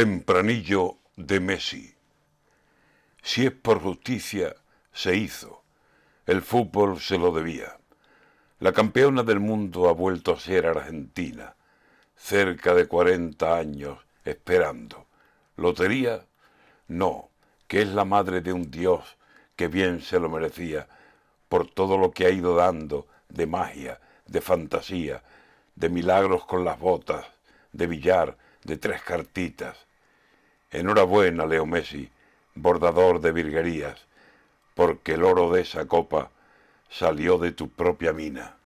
Tempranillo de Messi. Si es por justicia, se hizo. El fútbol se lo debía. La campeona del mundo ha vuelto a ser Argentina, cerca de 40 años esperando. ¿Lotería? No, que es la madre de un dios que bien se lo merecía por todo lo que ha ido dando de magia, de fantasía, de milagros con las botas, de billar, de tres cartitas. Enhorabuena, Leo Messi, bordador de virguerías, porque el oro de esa copa salió de tu propia mina.